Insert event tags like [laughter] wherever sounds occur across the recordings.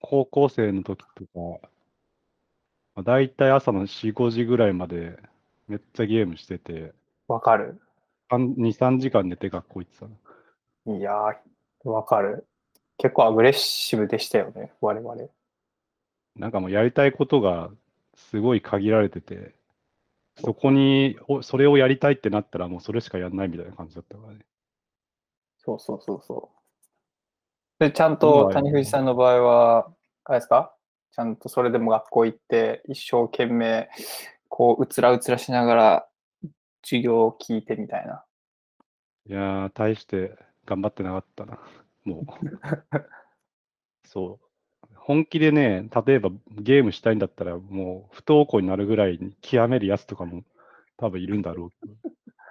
高校生の時とか、まあ、大体朝の4、5時ぐらいまでめっちゃゲームしてて、わかる。2、3時間寝て学校行ってたの。いやー、わかる。結構アグレッシブでしたよね、我々。なんかもうやりたいことがすごい限られてて、そこに、おそれをやりたいってなったらもうそれしかやんないみたいな感じだったからね。そうそうそうそう。で、ちゃん今とは谷藤さんの場合は、あれですか？ちゃんとそれでも学校行って、一生懸命、こう、うつらうつらしながら、授業を聞いてみたいな。いやー、大して頑張ってなかったな。もう。そう。本気でね、例えばゲームしたいんだったら、もう不登校になるぐらいに極めるやつとかも多分いるんだろうけど、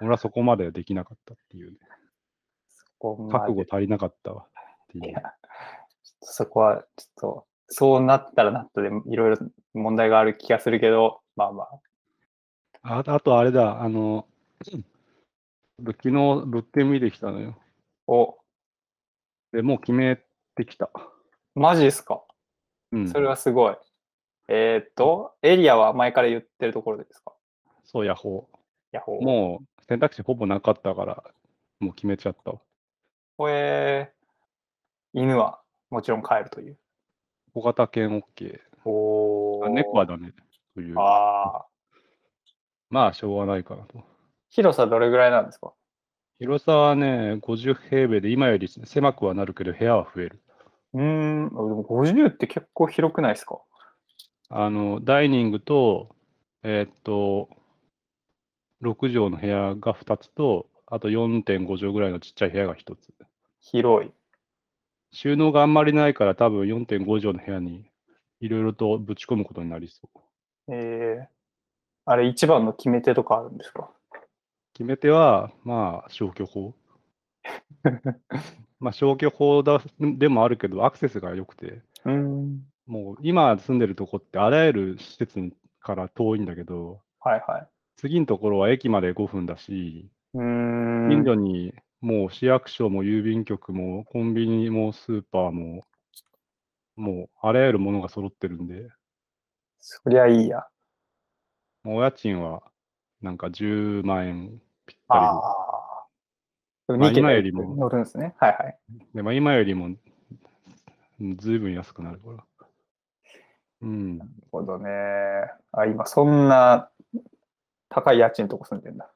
俺はそこまではできなかったっていうね。覚悟足りなかったわっていういや。そこは、ちょっと、そうなったらなったで、いろいろ問題がある気がするけど、まあまあ。ああとあれだ、あの、昨日物件見てきたのよ。お、で、もう決めてきた。マジですか？うん。それはすごい。えーっと、エリアは前から言ってるところですか？そう、ヤホヤホー。もう選択肢ほぼなかったから、もう決めちゃったわ。う。えー、犬はもちろん飼えるという。小型犬 OK。おあ猫はダメという。ああ。まあ、しょうがないかなと。広さどれぐらいなんですか？広さはね、50平米で、今より狭くはなるけど、部屋は増える。うーん、でも50って結構広くないですか？あの、ダイニングと、えーっと、6畳の部屋が2つと、あと4.5畳ぐらいのちっちゃい部屋が1つ。広い。収納があんまりないから、多分4.5畳の部屋にいろいろとぶち込むことになりそう。えー、あれ一番の決め手とかあるんですか？決め手は、まあ、消去法。[laughs] まあ、消去法だでもあるけど、アクセスが良くて、うーん。もう今住んでるとこってあらゆる施設から遠いんだけど、はいはい。次のところは駅まで5分だし、うーん。近所にもう市役所も郵便局もコンビニもスーパーも、もうあらゆるものが揃ってるんで、そりゃいいや。もうお家賃はなんか10万円ぴったりああ。でもまあ2桁今よりも乗るんですね。はいはい。で。まあ、今よりもずいぶん安くなるから。うん。なるほどね。あ、今そんな高い家賃のとこ住んでんだ。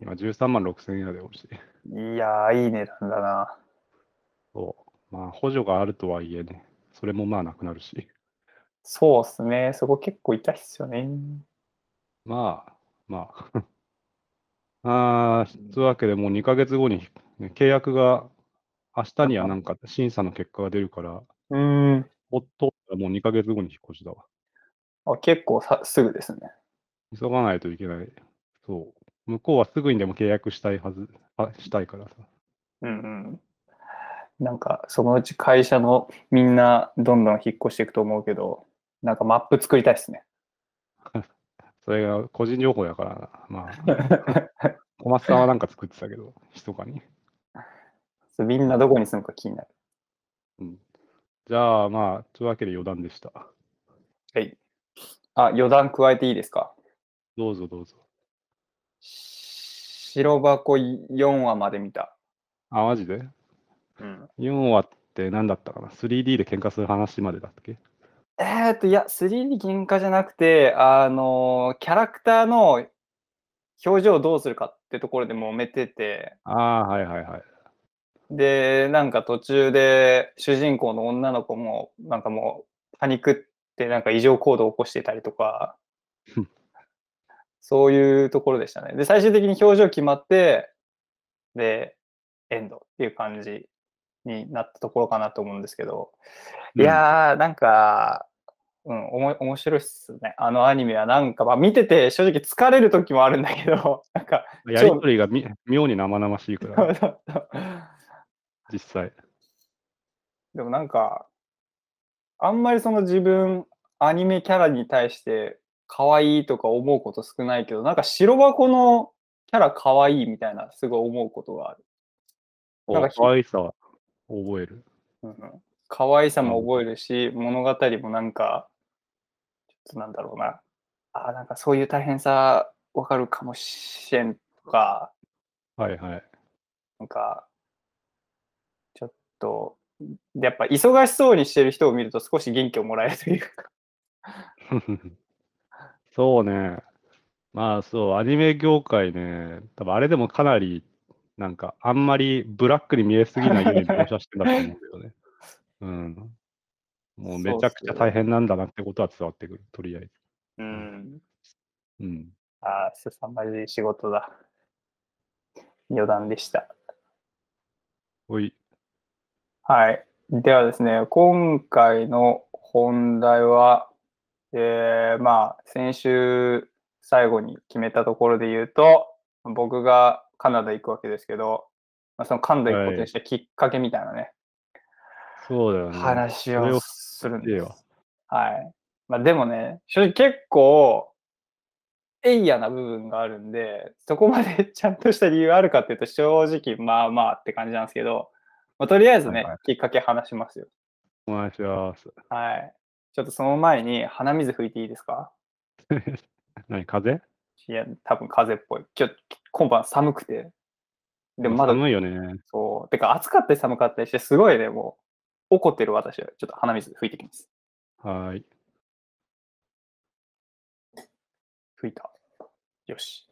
今13万6千円やでほしい。いやー、いい値段だな。そう。まあ、補助があるとはいえね、それもまあなくなるし。そうっすね。そこ結構痛いっすよね。まあ、まあ。[laughs] あーというわけでもう2ヶ月後にね契約が、明日にはなんか審査の結果が出るから、うーん。おっと、もう2ヶ月後に引っ越しだわ。あ結構さすぐですね。急がないといけない。そう。向こうはすぐにでも契約したいはず、あしたいからさ。うんうん。なんか、そのうち会社のみんなどんどん引っ越していくと思うけど、なんかマップ作りたいですね。[laughs] それが個人情報やからな。まあ、小松さんはなんか作ってたけど、[laughs] 密かに。みんなどこに住むか気になる。うん。じゃあ、まあ、というわけで余談でした。はい。あ、余談加えていいですか？どうぞどうぞ。白箱4話まで見た。あ、マジで？うん。?4 話って何だったかな ?3D で喧嘩する話までだっけ？えーっと、いや、3D 喧嘩じゃなくて、あのキャラクターの表情をどうするかってところで揉めてて、ああ、はいはいはい。で、なんか途中で主人公の女の子も、なんかもうパニックってなんか異常行動を起こしてたりとかそういうところでしたね。で、最終的に表情決まって、で、エンドっていう感じになったところかなと思うんですけど、いやー、なんか、うん、おも面白いっすね。あのアニメはなんか、まあ見てて正直疲れる時もあるんだけど、[laughs] なんか、うんやりとりがみ妙に生々しいから、実際。でもなんか、あんまりその自分、アニメキャラに対して可愛いとか思うこと少ないけど、なんか白箱のキャラ可愛いみたいなすごい思うことがある。なんかひ可愛さは覚える。うんうん可愛さも覚えるし、物語もなんか、ちょっとなんだろうな。あ、なんかそういう大変さわかるかもしれんとか、はいはい。なんか、ちょっと、でやっぱ忙しそうにしてる人を見ると少し元気をもらえるというか。[laughs] そうね。まあそう、アニメ業界ね、多分あれでもかなり、なんか、あんまりブラックに見えすぎないように描写してんだと思うけどね。[laughs] うん。もうめちゃくちゃ大変なんだなってことは伝わってくる、とりあえず。うん。うん。ああ、凄まじい仕事だ。余談でした。おい。はい。ではですね、今回の本題は、えー、まあ、先週最後に決めたところで言うと、僕がカナダ行くわけですけど、まあ、そのカナダ行くことにしたきっかけみたいなね、そうだよね。話ををするんです。はい。まあ、でもね、正直結構、エイヤな部分があるんで、そこまで [laughs] ちゃんとした理由あるかっていうと、正直、まあまあって感じなんですけど、まあ、とりあえずね、はいはいきっかけ話しますよ。お願いします。はい。ちょっとその前に鼻水拭いていいですか？[laughs] 何、風？いや、多分風邪っぽい。今日、今晩寒くて。でもまだ、寒いよね。そう。てか暑かったり寒かったりして、すごいね、もう、怒ってる私は、ちょっと鼻水拭いてきます。はーい。吹いた。よし。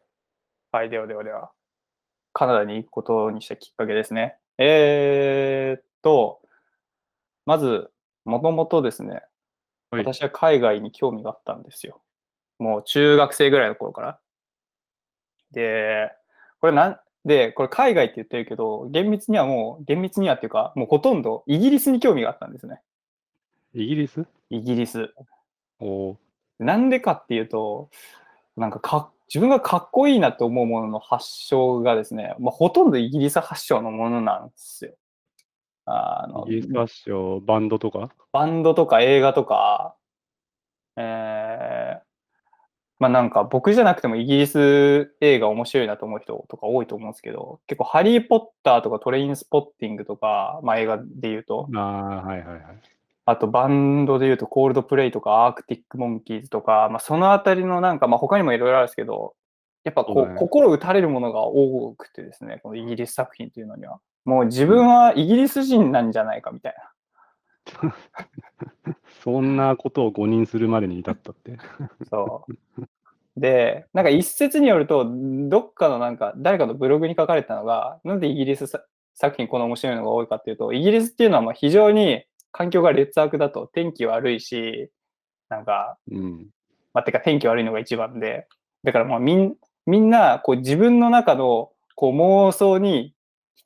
はい、ではではでは。カナダに行くことにしたきっかけですね。えーっと、まず、もともとですね、はい私は海外に興味があったんですよ。もう中学生ぐらいの頃から。で、これなん、で、これ海外って言ってるけど、厳密にはもう、厳密にはっていうか、もうほとんどイギリスに興味があったんですね。イギリス？イギリス。おーなんでかっていうと、なんかか自分がかっこいいなと思うものの発祥がですね、まあ、ほとんどイギリス発祥のものなんですよ。あのイギリス発祥、バンドとか？バンドとか映画とか、えーまあなんか僕じゃなくてもイギリス映画面白いなと思う人とか多いと思うんですけど、結構ハリー・ポッターとかトレインスポッティングとか、まあ映画で言うと、ああ、はいはいはい。あとバンドで言うとコールドプレイとかアークティック・モンキーズとか、まあ、そのあたりのなんか、まあ、他にもいろいろあるんですけど、やっぱこう、心打たれるものが多くてですね、このイギリス作品というのには。もう自分はイギリス人なんじゃないかみたいな。[laughs] そんなことを誤認するまでに至ったって。[laughs] そう。で、なんか一説によると、どっかのなんか、誰かのブログに書かれてたのが、なんでイギリスさ作品この面白いのが多いかっていうと、イギリスっていうのはまあ非常に環境が劣悪だと、天気悪いし、なんか、うん。まあ、てか天気悪いのが一番で、だからまあみんみんなこう自分の中のこう妄想に浸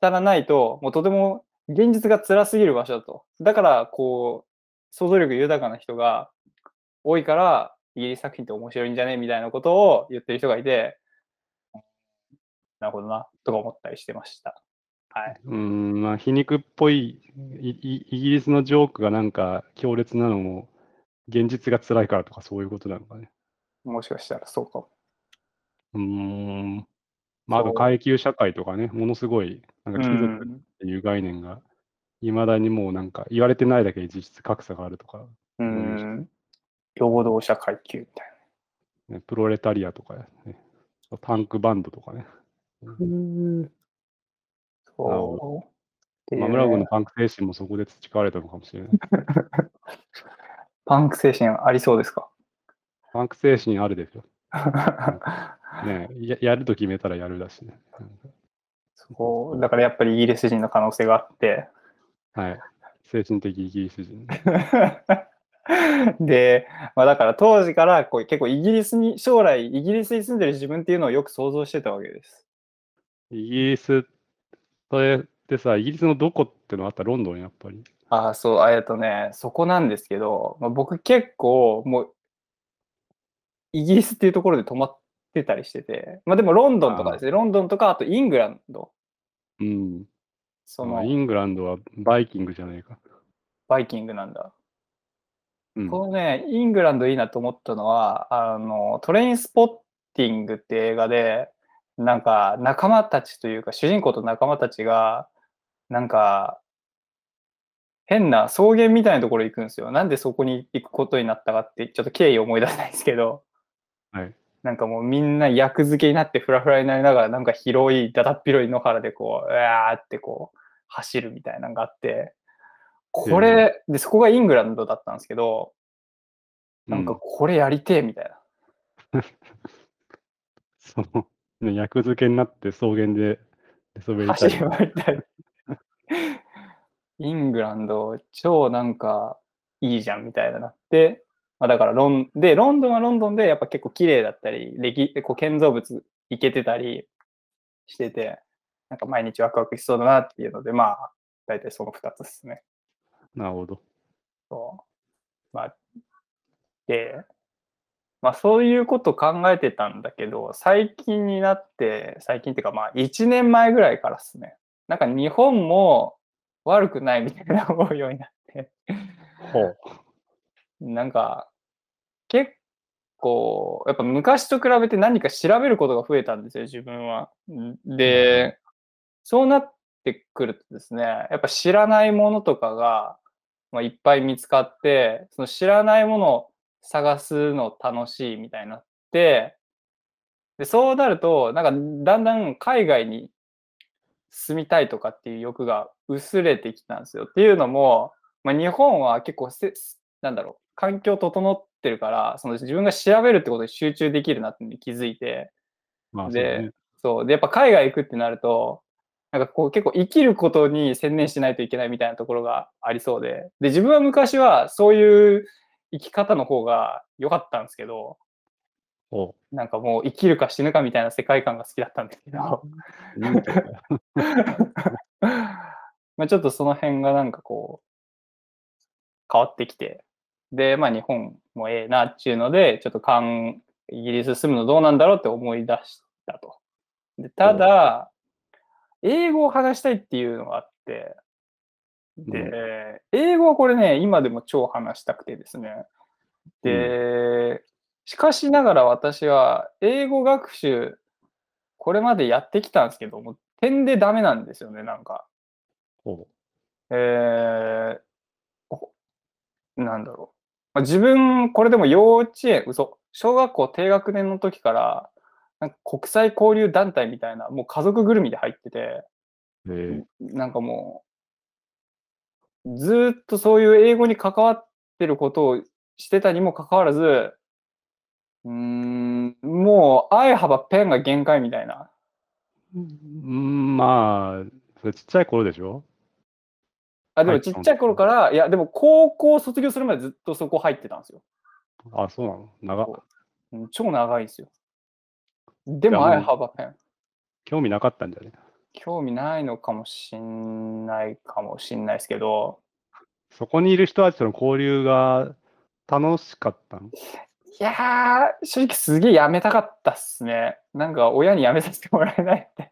らないと、もうとても現実が辛すぎる場所だと。だからこう、想像力豊かな人が多いから、イギリス作品って面白いんじゃねみたいなことを言ってる人がいて、なるほどな、とか思ったりしてました。はい。うん、まあ、皮肉っぽいイギリスのジョークがなんか強烈なのも、現実が辛いからとかそういうことなのかね。もしかしたらそうかも。うーん。まあ、あと階級社会とかね、ものすごい、なんかう貴族っん。ていう概念が、いまだにもうなんか言われてないだけで実質格差があるとか、うん。労働者階級みたいね、プロレタリアとか、ね、タンクバンドとかね。な。なるほそう。っていうまあ、村ね君のパンク精神もそこで培われたのかもしれない。[laughs] パンク精神ありそうですか？パンク精神あるでしょ。[laughs] ねや、やると決めたらやるだしね。そうだからやっぱりイギリス人の可能性があって。はい。精神的イギリス人。[laughs] で、まあ、だから当時からこう結構イギリスに、将来イギリスに住んでる自分っていうのをよく想像してたわけです。イギリス、それってさ、イギリスのどこってのあったロンドン、やっぱり。ああ、そう、えっとね、そこなんですけど、まあ、僕結構もう、イギリスっていうところで泊まってたりしてて、まあでもロンドンとかですね、ロンドンとか、あとイングランド、うん。そのあイングランドはバイキングじゃないか。バイキングなんだ。うん。このね、イングランドいいなと思ったのは、あの、トレインスポッティングって映画で、なんか仲間たちというか、主人公と仲間たちが、なんか、変な草原みたいなところ行くんですよ。なんでそこに行くことになったかって、ちょっと経緯を思い出せないんですけど、はい。なんかもうみんな役付けになってフラフラになりながら、なんか広い、だだっ広い野原でこう、うわーってこう、走るみたいなのがあって、これ、で、そこがイングランドだったんですけど、なんかうこれやりてえみたいな。[laughs] その、ね役付けになって草原で寝そべりたい。走り回りたい。イングランド、超なんかいいじゃんみたいななって、まあ、だからロン、で、ロンドンはロンドンでやっぱ結構綺麗だったり、歴こう建造物行けてたりしてて、なんか毎日ワクワクしそうだなっていうので、まあ、大体その2つですね。なるほど。そうまあ、で、まあそういうこと考えてたんだけど、最近になって、最近っていうかまあ1年前ぐらいからですね、なんか日本も悪くないみたいな思うようになって、ほう。なんか結構、やっぱ昔と比べて何か調べることが増えたんですよ、自分は。で、そうなってくるとですね、やっぱ知らないものとかが、まあ、いっぱい見つかって、その知らないものを探すの楽しいみたいになって、でそうなると、なんかだんだん海外に住みたいとかっていう欲が薄れてきたんですよ。っていうのも、まあ、日本は結構せ、なんだろう、環境整ってるから、その自分が調べるってことに集中できるなって気づいて、まあ、でね。そう。で、やっぱ海外行くってなると、なんかこう結構生きることに専念しないといけないみたいなところがありそうで、で、自分は昔はそういう生き方の方が良かったんですけど、ほなんかもう生きるか死ぬかみたいな世界観が好きだったんですけど、[laughs] [laughs] まあちょっとその辺がなんかこう、変わってきて、で、まあ日本もええなっていうので、ちょっとかんイギリス住むのどうなんだろうって思い出したと。でただ、英語を話したいっていうのがあって、で、英語はこれね、今でも超話したくてですね。で、しかしながら私は英語学習、これまでやってきたんですけども、点でダメなんですよね、なんか。ほえーおなんだろう。まあ、自分、これでも幼稚園、嘘、小学校低学年の時から、なんか国際交流団体みたいな、もう家族ぐるみで入ってて、う。えなんかもう、ずーっとそういう英語に関わってることをしてたにもかかわらず、うーん、もう、I have a pen が限界みたいな。うん、まあ、それちっちゃい頃でしょ？あ、ではいもちっちゃい頃から、いや、でも高校卒業するまでずっとそこ入ってたんですよ。あ、そうなの？長そうん超長いんですよ。でも、I have a pen。興味なかったんじゃね？興味ないのかもしんないかもしんないですけど、そこにいる人たちとの交流が楽しかったの？いやー、正直すげえやめたかったっすね。なんか親にやめさせてもらえないって。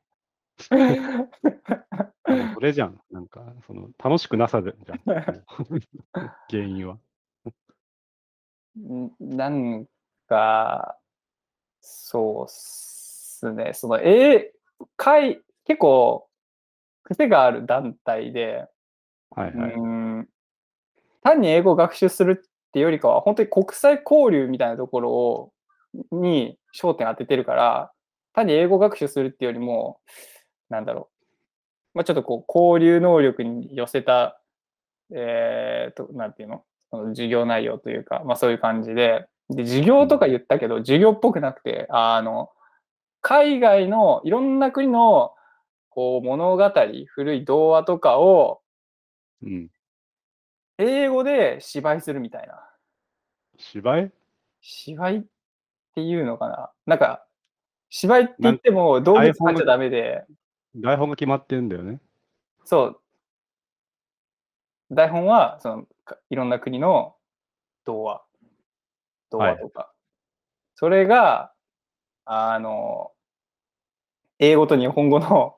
[laughs] それじゃん。なんか、その、楽しくなさでじゃん。原因は。んなんか、そうっすね。その、え会、結構、癖がある団体で、はいはい。うん単に英語を学習するっていうよりかは、本当に国際交流みたいなところをに焦点当ててるから、単に英語学習するっていうよりも、なんだろう、まあ、ちょっとこう交流能力に寄せた、えー、と、なんていうの？その授業内容というか、まあそういう感じで、で、授業とか言ったけど、授業っぽくなくて、あの、海外のいろんな国のこう物語、古い童話とかを、うん。英語で芝居するみたいな。芝居？芝居っていうのかな。なんか、芝居って言っても道具使っちゃダメで、台本が決まってるんだよね。そう。台本は、その、かいろんな国の童話。童話とか。それが、あの、英語と日本語の、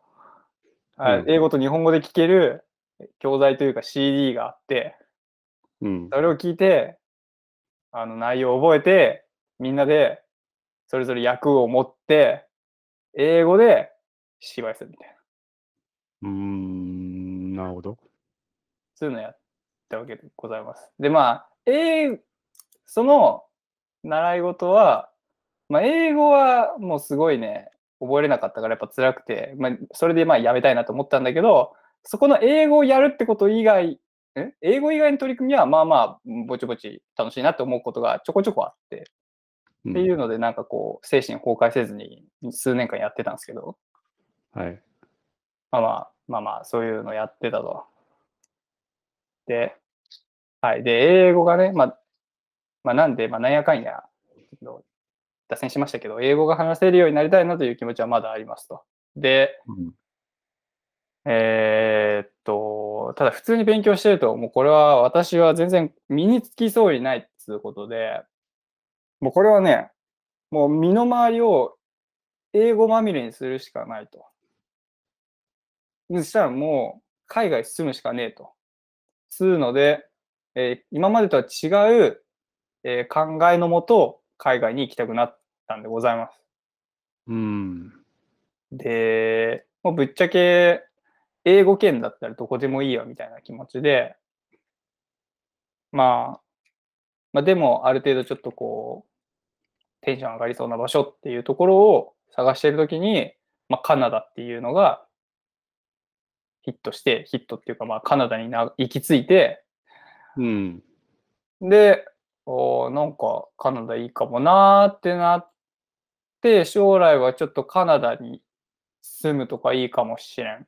あうん英語と日本語で聞ける教材というか CD があって、うん。それを聞いて、あの内容を覚えて、みんなでそれぞれ役を持って、英語で芝居するみたいな。うーん、なるほど。そういうのやったわけでございます。で、まあ、英その習い事は、まあ、英語はもうすごいね、覚えれなかったからやっぱ辛くて、まあ、それでまあやめたいなと思ったんだけど、そこの英語をやるってこと以外、え？英語以外の取り組みはまあまあ、ぼちぼち楽しいなって思うことがちょこちょこあって、うんっていうので、なんかこう、精神崩壊せずに数年間やってたんですけど、はい。まあまあ、まあまあ、そういうのやってたと。で、はい。で、英語がね、まあ、まあ、なんで、まあ、なんやかんや、脱線しましたけど、英語が話せるようになりたいなという気持ちはまだありますと。で、うんえーっと、ただ普通に勉強してると、もうこれは私は全然身につきそうにないっつうことで、もうこれはね、もう身の回りを英語まみれにするしかないと。そしたらもう海外進むしかねえと。つうので、えー今までとは違う、えー考えのもと海外に行きたくなったんでございます。うん。で、もうぶっちゃけ英語圏だったらどこでもいいよみたいな気持ちで、まあ、まあでもある程度ちょっとこう、テンション上がりそうな場所っていうところを探しているときに、まあカナダっていうのがヒットして、ヒットっていうかまあカナダにな行き着いて、うん。で、おーなんかカナダいいかもなーってなって、将来はちょっとカナダに住むとかいいかもしれん。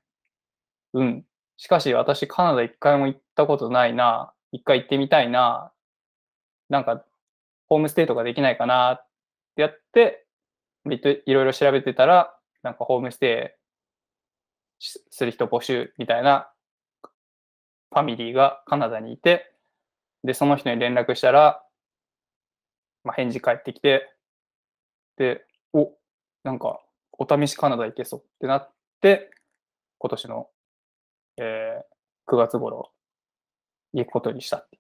うん。しかし私カナダ一回も行ったことないな。一回行ってみたいな。なんか、ホームステイとかできないかなってやって、いろいろ調べてたら、なんかホームステイしする人募集みたいなファミリーがカナダにいて、で、その人に連絡したら、まあ、返事返ってきて、で、お、なんか、お試しカナダ行けそうってなって、今年の、えー9月頃、行くことにしたって。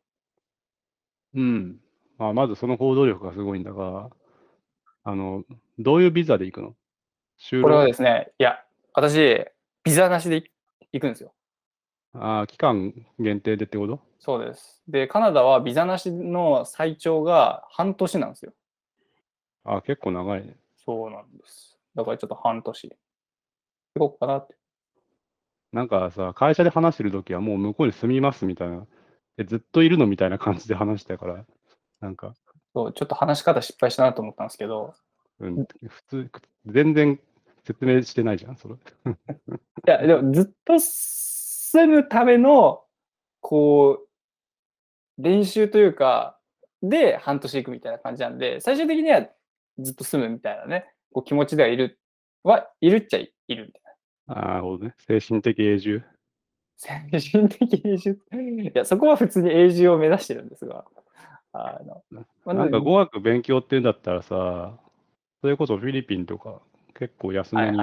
うん。まあ、まずその行動力がすごいんだが、あの、どういうビザで行くの？就これは労ですね、いや、私、ビザなしで行くんですよ。ああ、期間限定でってこと？そうです。で、カナダはビザなしの最長が半年なんですよ。ああ、結構長いね。そうなんです。だからちょっと半年。行こうかなって。なんかさ、会社で話してるときはもう向こうに住みますみたいな。でずっといるのみたいな感じで話してたから、なんか、そう、ちょっと話し方失敗したなと思ったんですけど、うん、普通、全然説明してないじゃん、それ。[laughs] いや、でもずっと住むための、こう、練習というか、で半年行くみたいな感じなんで、最終的にはずっと住むみたいなね、こう気持ちではいる、はいるっちゃいるみたいな。ああ、なるほどね。精神的永住。精神的永住？[laughs] いや、そこは普通に永住を目指してるんですが、あの、まあなんか語学勉強っていうんだったらさ、それこそフィリピンとか結構安めに。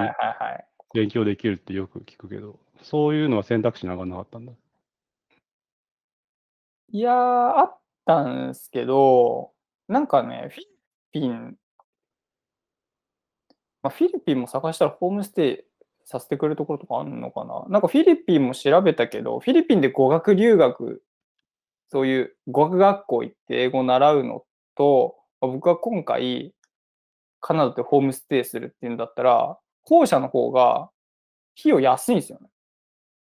勉強できるってよく聞くけど、そういうのは選択肢に上がらなかったんだ。いやー、あったんですけど、なんかね、フィリピン、まあ、フィリピンも探したらホームステイさせてくれるところとかあるのかななんかフィリピンも調べたけど、フィリピンで語学留学、そういう語学学校行って英語を習うのと、まあ僕は今回、カナダでホームステイするっていうんだったら、後者の方が費用安いんですよね。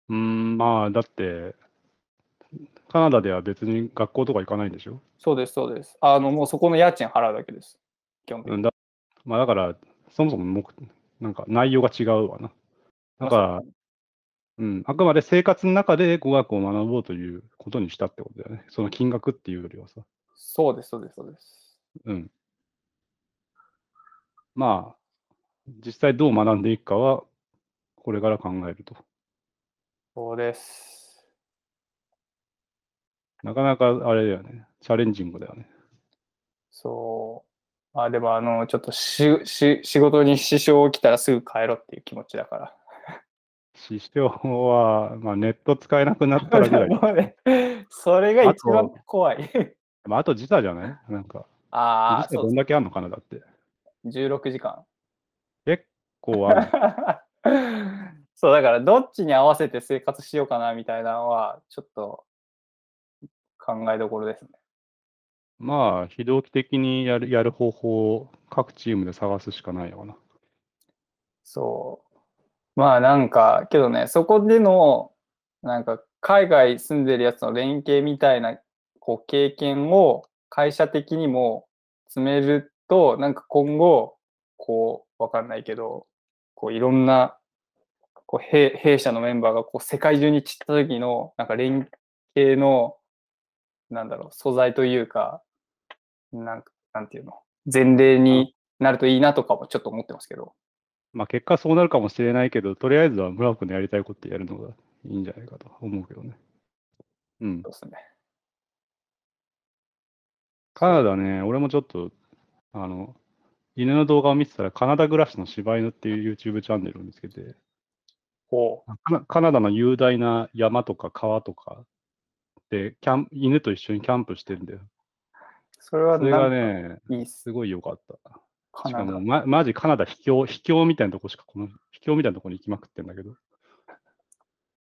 うーん、まあ、だって、カナダでは別に学校とか行かないんでしょ？そうです、そうです。あの、もうそこの家賃払うだけです。基本的に。うんだまあ、だから、そもそも目なんか内容が違うわな。だから、うん、あくまで生活の中で語学を学ぼうということにしたってことだよね。その金額っていうよりはさ。そうです、そうです、そうです。うん。まあ、実際どう学んでいくかは、これから考えると。そうです。なかなかあれだよね。チャレンジングだよね。そう。あ、でも、あの、ちょっとしし仕事に支障起きたらすぐ帰ろうっていう気持ちだから。支障は、まあ、ネット使えなくなったらぐらい。[laughs] それが一番怖い。[laughs] まあ、あと時差じゃない？なんか、ああ、時差どんだけあんのかなだって。16時間。結構ある。[laughs] そう、だからどっちに合わせて生活しようかなみたいなのは、ちょっと考えどころですね。まあ、非同期的にやるやる方法を各チームで探すしかないのかな。そう。まあなんか、けどね、そこでの、なんか海外住んでるやつの連携みたいなこう経験を会社的にも積めると、なんか今後、こう、わかんないけど、こういろんなこう弊弊社のメンバーがこう世界中に散った時のなんか連携のなんだろう素材というかなんかなんていうの前例になるといいなとかもちょっと思ってますけど。まあ結果そうなるかもしれないけど、とりあえずは村尾君のやりたいことやるのがいいんじゃないかと思うけどね。うんそう。ですね。カナダね、俺もちょっと、あの、犬の動画を見てたら、カナダ暮らしの柴犬っていう YouTube チャンネルを見つけて、ほう。カナカナダの雄大な山とか川とかでキャン、犬と一緒にキャンプしてるんだよ。それはそれがね、いいっす。すごい良かった。しかも、カナダ。ま、マジカナダ秘境、秘境みたいなとこしか、この秘境みたいなとこに行きまくってんだけど、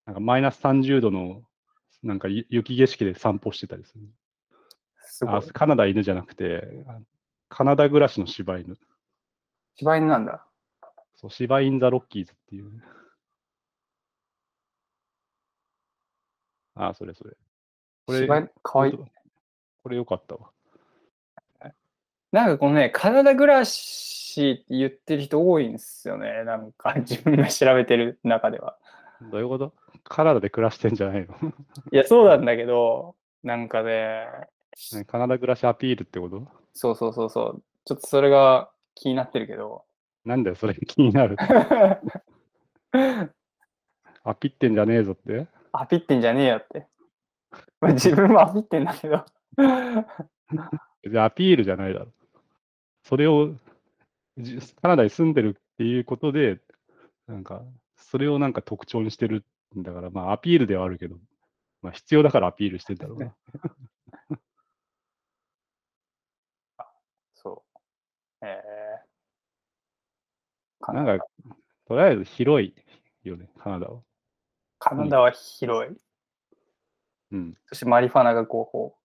なんかマイナス30度の、なんかゆ雪景色で散歩してたりする。すごいあ。カナダ犬じゃなくて、あカナダ暮らしの柴犬。柴犬なんだ。そう、柴犬ザ・ロッキーズっていうね。あ、それそれ。これ、かわいい。これよかったわ。なんかこのね、カナダ暮らしって言ってる人多いんですよね。なんか [laughs] 自分が調べてる中では。どういうこと？カナダで暮らしてんじゃないの？いや、そうなんだけど、なんかね、ねカナダ暮らしアピールってこと？そうそうそうそう。ちょっとそれが気になってるけど。なんだよ、それ気になる。[laughs] アピってんじゃねえぞってアピってんじゃねえよって。まあ自分もアピってんだけど。じゃあアピールじゃないだろ。それを、じカナダに住んでるっていうことで、なんか、それをなんか特徴にしてるんだから、まあアピールではあるけど、まあ必要だからアピールしてんだろうな。[laughs] そう。えー、カナダなんか、とりあえず広いよね、カナダは。カナダは広い。うん。そしてマリファナが合法。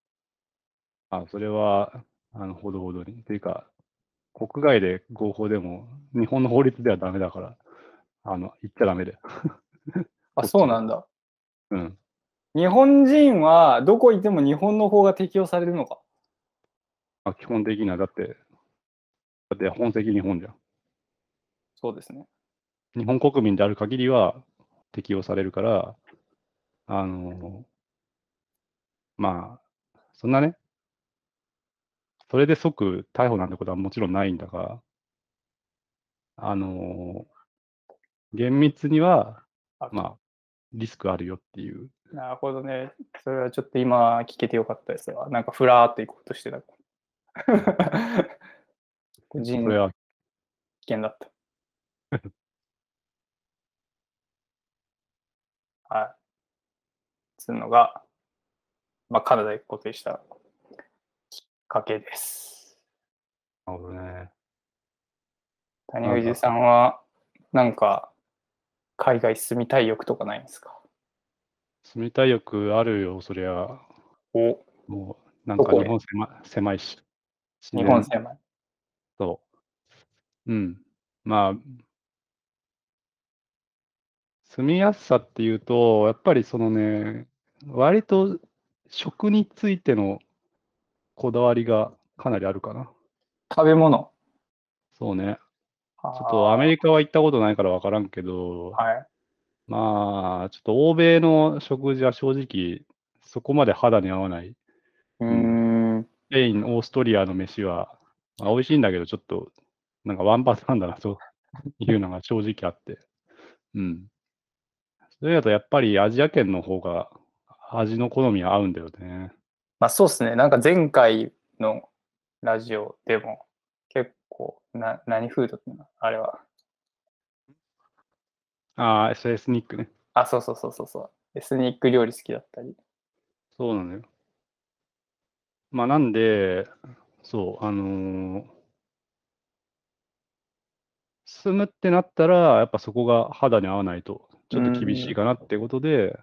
あ、それは、あの、ほどほどに。というか、国外で合法でも、日本の法律ではダメだから、あの、言っちゃダメだよ。あ、そうなんだ。うん。日本人はどこいても日本の法が適用されるのか。まあ、基本的には、だって、だって本籍日本じゃん。そうですね。日本国民である限りは適用されるから、あの、まあ、そんなね、それで即逮捕なんてことはもちろんないんだが、あの、厳密には、あまあ、リスクあるよっていう。なるほどね。それはちょっと今聞けてよかったですわ。なんかふらーっと行こうとしてた。[laughs] 個人それは、危険だった。[laughs] はい。つうのが、まあ、カナダことにしたきっかけです。なるほどね。谷藤さんは、なんか、海外住みたい欲とかないんですか？住みたい欲あるよ、そりゃ。お、もう、なんか日本狭狭いし。日本狭い。そう。うん。まあ、住みやすさっていうと、やっぱりそのね、割と食についてのこだわりがかなりあるかな。食べ物？そうね。ちょっとアメリカは行ったことないから分からんけど、はい。まあ、ちょっと欧米の食事は正直、そこまで肌に合わない。うーん。スペイン、オーストリアの飯は、まあ、美味しいんだけど、ちょっと、なんかワンパターンだなというのが正直あって。うん。それだとやっぱりアジア圏の方が味の好みは合うんだよね。まあそうですね。なんか前回のラジオでも結構な何フードっての？あれは。ああ、エスエスニックね。あ、そうそうそうそうそう。エスニック料理好きだったり。そうなのよ。まあなんで、そう、あのー住むってなったら、やっぱそこが肌に合わないと、ちょっと厳しいかなってことで、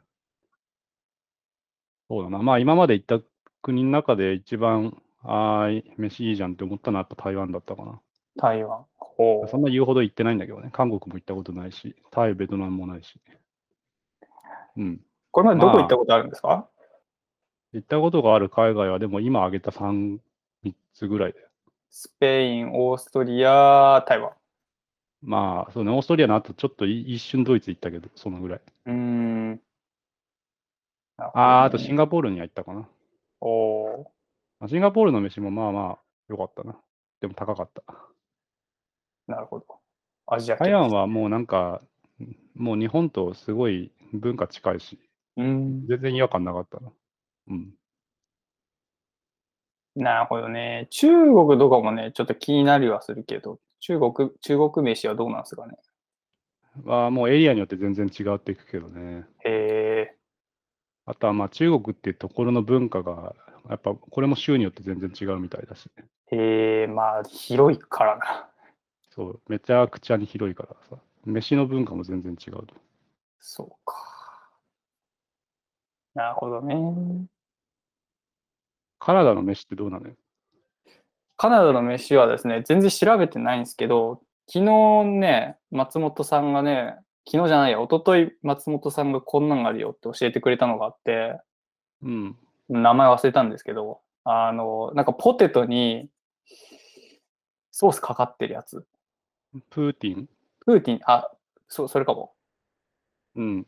そうだな。まあ今まで行った国の中で一番、あーい、飯いいじゃんって思ったのはやっぱ台湾だったかな。台湾。ほそんな言うほど行ってないんだけどね。韓国も行ったことないし、タイ、ベトナムもないし。うん。これまでどこ行ったことあるんですか、行ったことがある海外は、でも今挙げた3、3つぐらいで。スペイン、オーストリア、台湾。まあ、そうね、オーストリアの後、ちょっとい一瞬ドイツ行ったけど、そのぐらい。うーん。ああ、あとシンガポールには行ったかな。おーまあシンガポールの飯もまあまあ、良かったな。でも高かった。なるほど。アジア系台湾はもうなんか、もう日本とすごい文化近いし、うーん。全然違和感なかったな。うん。なるほどね。中国とかもね、ちょっと気になりはするけど、中国、中国飯はどうなんですかね？まあ、もうエリアによって全然違っていくけどね。へえ。あとはまあ中国っていうところの文化が、やっぱこれも州によって全然違うみたいだし、ね、へえ、まあ、広いからな。そう、めちゃくちゃに広いからさ、飯の文化も全然違うと。そうか。なるほどね。カナダの飯ってどうなのよ？カナダの飯はですね、全然調べてないんですけど、昨日ね、松本さんがね、昨日じゃないや、一昨日松本さんがこんなんあるよって教えてくれたのがあって、うん。名前忘れたんですけど、あの、なんかポテトにソースかかってるやつ。プーティン？プーティン、あ、そう、それかも。うん。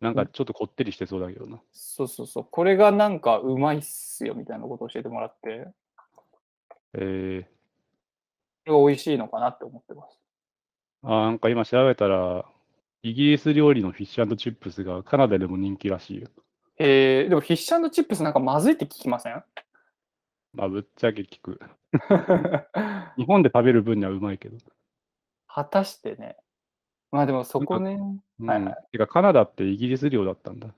なんかちょっとこってりしてそうだけどな。そうそうそう。これがなんかうまいっすよみたいなことを教えてもらって、えこれが美味しいのかなって思ってます。ー、あなんか今調べたら、イギリス料理のフィッシュチップスがカナダでも人気らしいよ。えー、でもフィッシュチップスなんかまずいって聞きません？まあ、ぶっちゃけ聞く。[laughs] 日本で食べる分にはうまいけど。果たしてね。まあでもそこね。うん。はいはいてか、カナダってイギリス領だったんだ。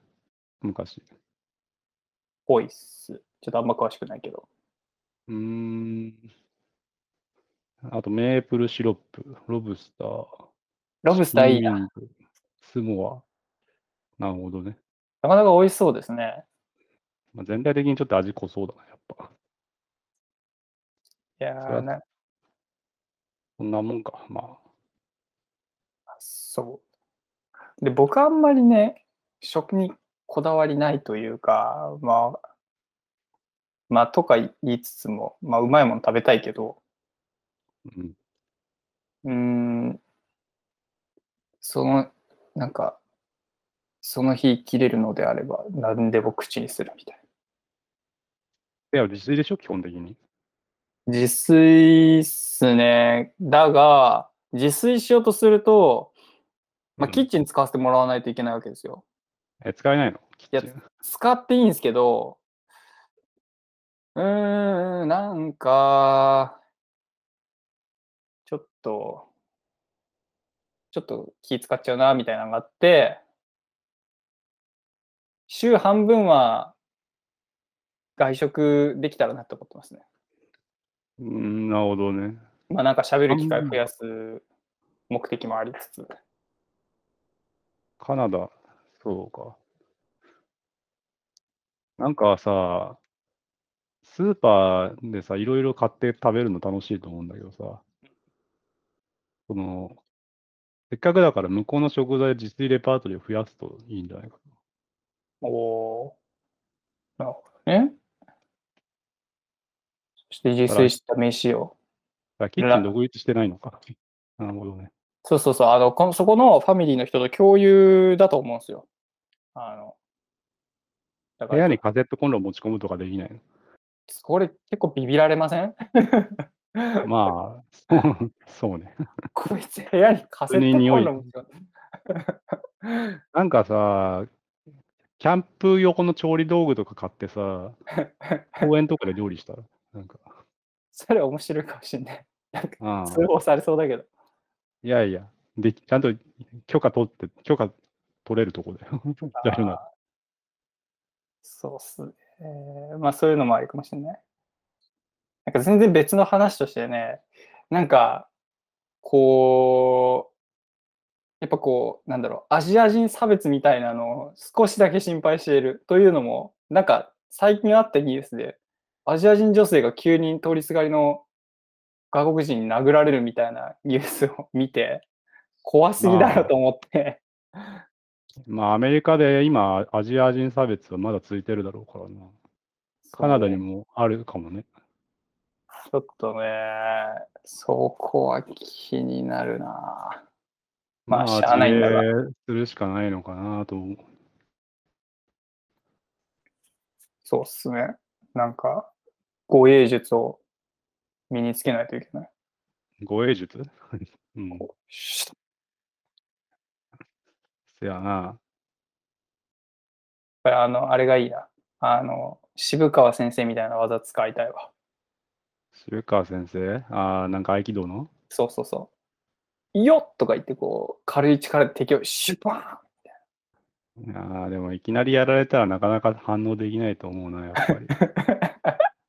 昔。ぽいっす。ちょっとあんま詳しくないけど。うーん。あと、メープルシロップ、ロブスター。ロブスターいいな。ングスモア。なるほどね。なかなか美味しそうですね。まあ、全体的にちょっと味濃そうだな、やっぱ。いやそれはーな、こんなもんか。まあ。そう。で、僕あんまりね、食にこだわりないというか、まあ、まあ、とか言いつつも、まあ、うまいもの食べたいけど、うん。うーん、その、なんか、その日切れるのであれば、何でも口にするみたいいや、自炊でしょ、基本的に。な。自炊っすね。だが、自炊しようとすると、まあ、うんキッチン使わせてもらわないといけないわけですよ。え、使えないの？キや使っていいんですけど、うーん、なんか、ちょっと、ちょっと気使っちゃうな、みたいなのがあって、週半分は外食できたらなって思ってますね。うーん、なるほどね。まあなんか喋る機会増やす目的もありつつ。カナダ、そうか。なんかさ、スーパーでさ、いろいろ買って食べるの楽しいと思うんだけどさ、その、せっかくだから向こうの食材自炊レパートリーを増やすといいんじゃないかおーなるほどね。そして自炊した飯を。な。あキッチン独立してないのか。なるほどね。そうそうそう、あの、このそこのファミリーの人と共有だと思うんですよ。あの、だから、部屋にカセットコンロ持ち込むとかできないの？これ結構ビビられません？[laughs] まあ、[laughs] そうね。こいつ部屋にカセットコンロ持ち込むなんかさ、キャンプ用の調理道具とか買ってさ、[laughs] 公園とかで料理したら、なんか、それ面白いかもしれない。なんかああ通報されそうだけど。いやいや、でちゃんと許可取って、許可取れるとこでやるな。そうっすね。えまあそういうのもありかもしれない。なんか全然別の話としてね、なんか、こう、やっぱこう、なんだろう、アジア人差別みたいなのを少しだけ心配しているというのも、なんか最近あったニュースで、アジア人女性が急に通りすがりの外国人に殴られるみたいなニュースを見て、怖すぎだよと思って。まあ、アメリカで今、アジア人差別はまだ続いてるだろうからな。カナダにもあるかもね。ちょっとね、そこは気になるな。まあ、しゃあないんだが。するしかないのかなと思う。そうっすね。なんか、護衛術を身につけないといけない。護衛術？[laughs] うん。せやな。これあの、あれがいいな。あの、渋川先生みたいな技使いたいわ。渋川先生？ああ、なんか合気道の？そうそうそう。よっとか言って、こう、軽い力で敵をシュッパいやーでもいきなりやられたらなかなか反応できないと思うな、やっぱり。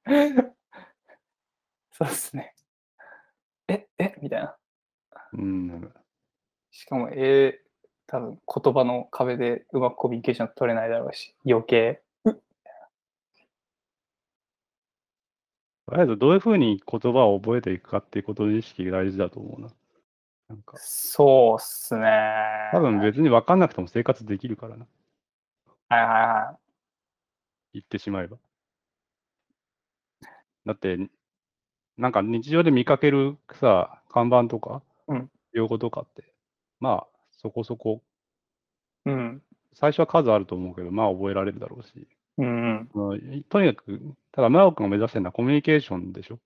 ー [laughs] ンそうっすね。え、えみたいな。うん。しかも、えー、多分言葉の壁でうまくコミュニケーション取れないだろうし、余計。とりあえずどういうふうに言葉を覚えていくかっていうことの意識が大事だと思うな。なんか、そうっすね。多分別に分かんなくても生活できるからな。はいはいはい。言ってしまえば。だって、なんか日常で見かけるさ、看板とかうん、用語とかって、まあ、そこそこ、うん。最初は数あると思うけど、まあ覚えられるだろうし。うんうん。とにかく、ただ、村尾君が目指してるのはコミュニケーションでしょ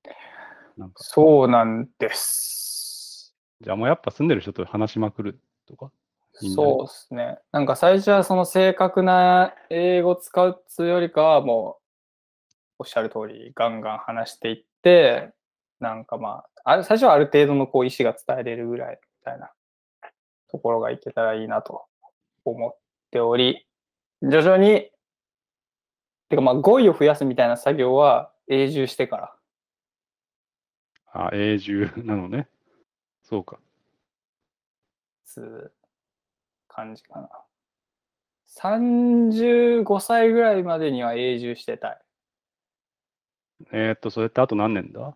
なんか、そうなんです。じゃあもうやっぱ住んでる人と話しまくるとか。そうですね。なんか最初はその正確な英語を使うつよりかはもうおっしゃる通りガンガン話していって、なんかまあ、ある最初はある程度のこう意思が伝えれるぐらいみたいなところがいけたらいいなと思っており、徐々に、てかまあ語彙を増やすみたいな作業は永住してから。あ、永住なのね。そうか。つう感じかな。35歳ぐらいまでには永住してたい。えーっと、それってあと何年だ？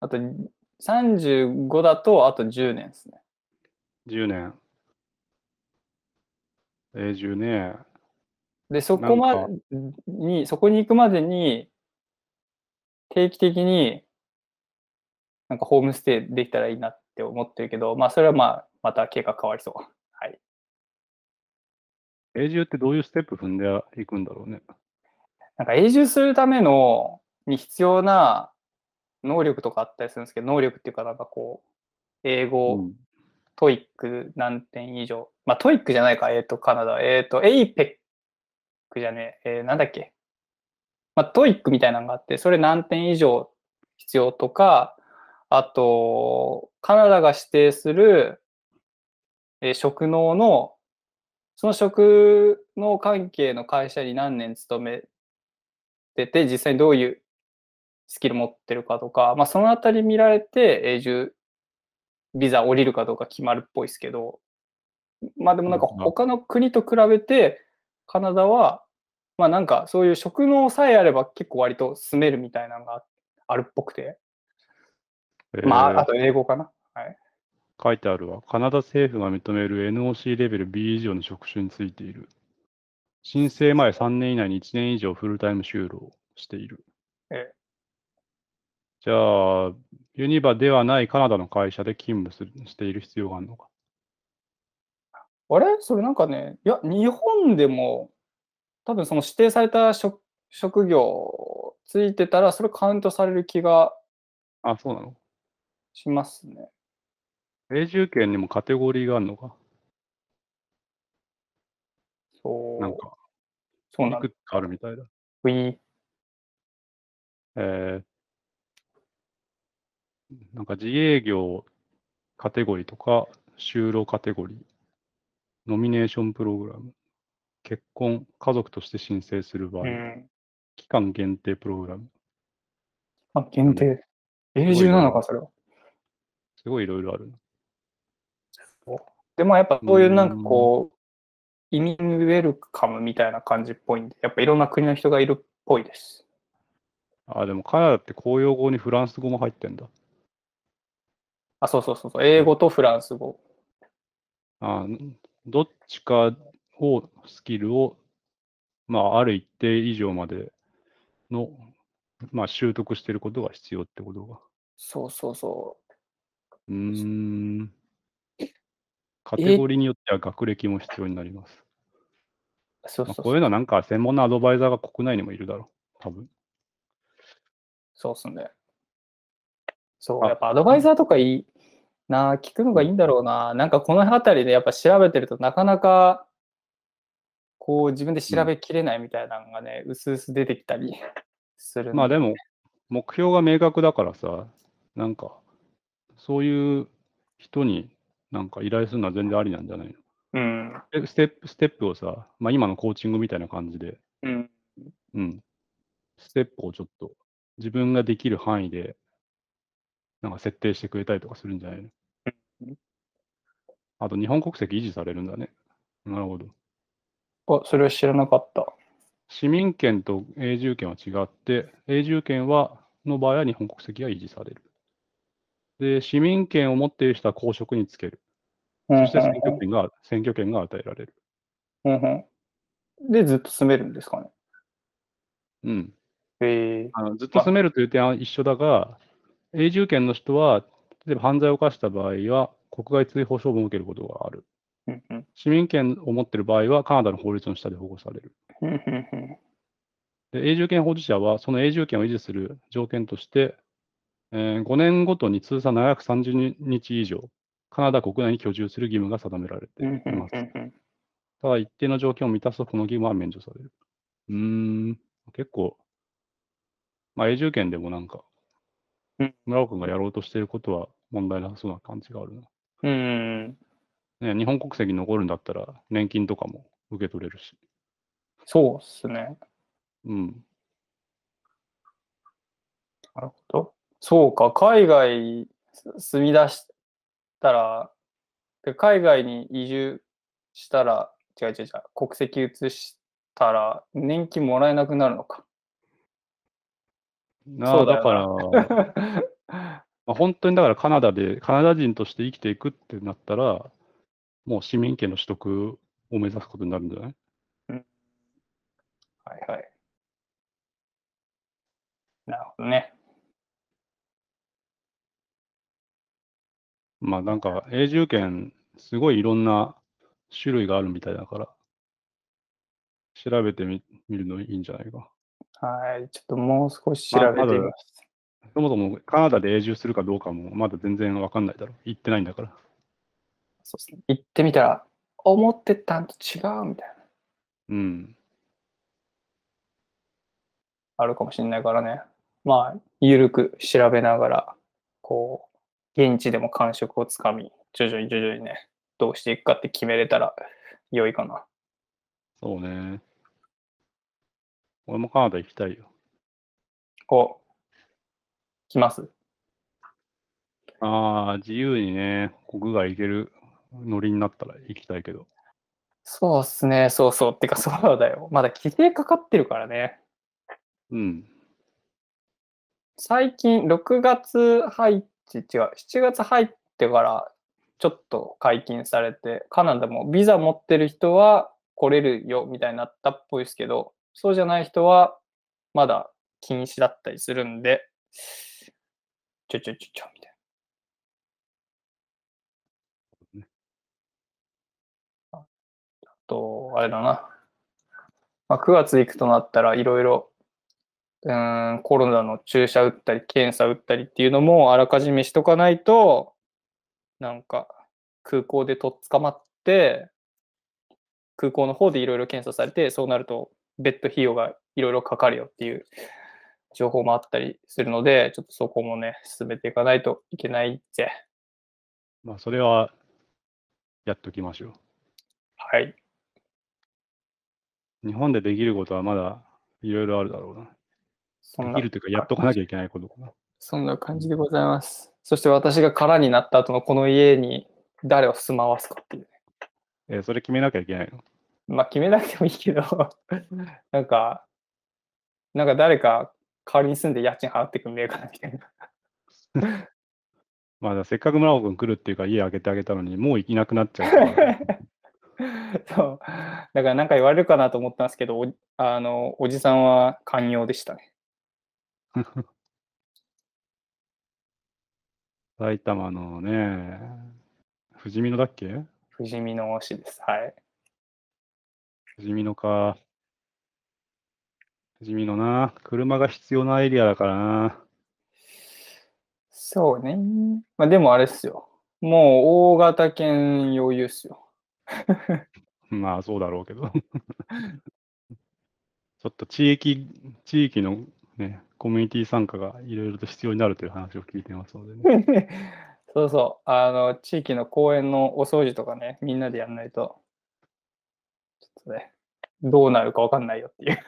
あと35だとあと10年ですね。?10 年。永住ね。で、そこまなんに、そこに行くまでに定期的になんかホームステイできたらいいなって思ってるけど、まあそれはまあまた経過変わりそう。はい。永住ってどういうステップ踏んでいくんだろうね。なんか永住するためのに必要な能力とかあったりするんですけど、能力っていうかなんかこう、英語、うん TOEIC 何点以上。まあ TOEIC じゃないか、えっ、と、カナダ。えっ、と、 APEC じゃねえ、えーなんだっけ？まあ TOEIC みたいなのがあって、それ何点以上必要とか、あと、カナダが指定する、えー職能の、その職能関係の会社に何年勤めてて、実際にどういうスキル持ってるかとか、まあ、そのあたり見られて、永住ビザ降りるかどうか決まるっぽいですけど、まあでもなんか他の国と比べて、カナダは、まあなんかそういう職能さえあれば結構割と住めるみたいなのがあるっぽくて、えーまああと英語かな。はい。書いてあるわ。カナダ政府が認める NOC レベル B 以上の職種についている。申請前3年以内に1年以上フルタイム就労している。ええじゃあ、ユニバではないカナダの会社で勤務するしている必要があるのか。あれ？それなんかね、いや、日本でも多分その指定された職職業ついてたら、それカウントされる気があ、そうなの？しますね。永住権にもカテゴリーがあるのか？そう。なんか、そうなんいくつかあるみたいだ。ウィーえーなんか自営業カテゴリーとか、就労カテゴリー、ノミネーションプログラム、結婚、家族として申請する場合、うん。期間限定プログラム、あ、限定。永住なのか、それは。すごいいろいろあるな。でもやっぱそういうなんかこう、移民ウェルカムみたいな感じっぽいんで、やっぱいろんな国の人がいるっぽいです。あ、でもカナダって公用語にフランス語も入ってんだ。あ、そうそうそうそう。英語とフランス語。あどっちかを、スキルを、まあ、ある一定以上までの、まあ、習得していることが必要ってことが。そうそうそうーん。カテゴリーによっては学歴も必要になります。う。そうまあ、そうそうう。こいうのはなんか専門のアドバイザーが国内にもいるだろう。多分。そうっすね。そう、あやっぱアドバイザーとかいいな、聞くのがいいんだろうな。なんかこの辺りでやっぱ調べてるとなかなか、こう自分で調べきれないみたいなのがね、うすうす出てきたり [laughs] するんまあでも、目標が明確だからさ、なんか、そういう人になんか依頼するのは全然ありなんじゃないの？うん。でステップ、ステップをさ、まあ今のコーチングみたいな感じで、うん。うん。ステップをちょっと自分ができる範囲で、なんか設定してくれたりとかするんじゃないの？うんあと日本国籍維持されるんだね。なるほど。あ、それは知らなかった。市民権と永住権は違って、永住権は、の場合は日本国籍が維持される。で、市民権を持っている人は公職につける。そして選挙権が、選挙権が与えられる。うんうんうんで、ずっと住めるんですかね？うん。へえあのずっと住めるという点は一緒だが、永住権の人は、例えば犯罪を犯した場合は、国外追放処分を受けることがある。うんうん市民権を持っている場合は、カナダの法律の下で保護される。うんうんうんで永住権保持者は、その永住権を維持する条件として、え5年ごとに通算730日以上、カナダ国内に居住する義務が定められています。うんうんただ、一定の条件を満たすと、この義務は免除される。うーん、結構、まあ、永住権でもなんかうん、村尾君がやろうとしていることは問題なさそうな感じがあるな。うん。ね、日本国籍に残るんだったら、年金とかも受け取れるし。そうっすね。うん。なるほど。そうか、海外に住み出したら、で海外に移住したら、違う違う違う、国籍移したら、年金もらえなくなるのか。そうだから、[laughs] まあ、本当にだからカナダで、カナダ人として生きていくってなったら、もう市民権の取得を目指すことになるんじゃない？はいはい。なるほどね。まあなんか永住権、すごいいろんな種類があるみたいだから、調べてみ見るのいいんじゃないか？はい。ちょっともう少し調べてみます。そもそもカナダで永住するかどうかもまだ全然わかんないだろ。行ってないんだから。そうですね。行ってみたら、思ってたんと違うみたいな。うん。あるかもしれないからね。まあ、ゆるく調べながら、こう、現地でも感触をつかみ、徐々に徐々にね、どうしていくかって決めれたら良いかな。そうね。俺もカナダ行きたいよ。お、来ます？ああ、自由にね、国外行けるノリになったら行きたいけど。そうっすね、そうそう。ってかそうだよ。まだ規定かかってるからね。うん。最近、6月入って、違う、7月入ってから、ちょっと解禁されて、カナダもビザ持ってる人は来れるよみたいになったっぽいですけど、そうじゃない人はまだ禁止だったりするんで、ちょちょちょちょ、みたいな。あと、あれだな。まあ、9月行くとなったらいろいろうーんコロナの注射打ったり、検査打ったりっていうのもあらかじめしとかないと、なんか空港でとっ捕まって、空港の方でいろいろ検査されて、そうなると別途費用がいろいろかかるよっていう情報もあったりするので、ちょっとそこもね、進めていかないといけないぜ。まあ、それはやっときましょはい。う。日本でできることはまだいろいろあるだろうな。そんなできるというか、やっとかなきゃいけないことかな。そんな感じでございます。そして私が空になった後のこの家に誰を住まわすかっていうね。えーそれ決めなきゃいけないの？まあ決めなくてもいいけど、[laughs] なんか、なんか誰か代わりに住んで家賃払ってくんねえかなみたいな。[laughs] まあ、せっかく村尾君来るっていうか家開けてあげたのに、もういなくなっちゃうから。[laughs] そう。だからなんか言われるかなと思ったんですけど、おあの、おじさんは寛容でしたね。埼玉のね、富士見野だっけ？富士見野市です。はい。富士見野か。富士見野な。車が必要なエリアだからな。そうね。まあでもあれっすよ。もう大型犬余裕っすよ。[laughs] まあ、そうだろうけど。[laughs] ちょっと地域、地域のね、コミュニティ参加がいろいろと必要になるという話を聞いてますのでね。[laughs] そうそう。あの、地域の公園のお掃除とかね、みんなでやんないと、ちょっとね、どうなるかわかんないよっていう。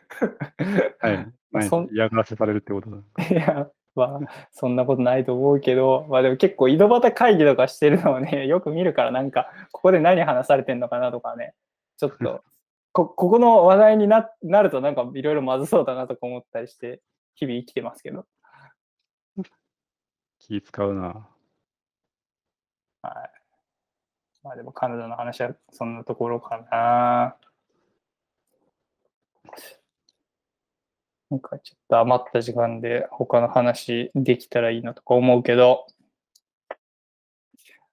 [laughs] はい。[laughs] まあそん嫌がらせされるってことだ。いや、まあ、そんなことないと思うけど、まあでも結構井戸端会議とかしてるのをね、[laughs] よく見るから、なんか、ここで何話されてんのかなとかね、ちょっと、こここの話題にななるとなんかいろいろまずそうだなとか思ったりして、日々生きてますけど。気使うな。はい。まあでも彼女の話はそんなところかな。なんかちょっと余った時間で他の話できたらいいなとか思うけど、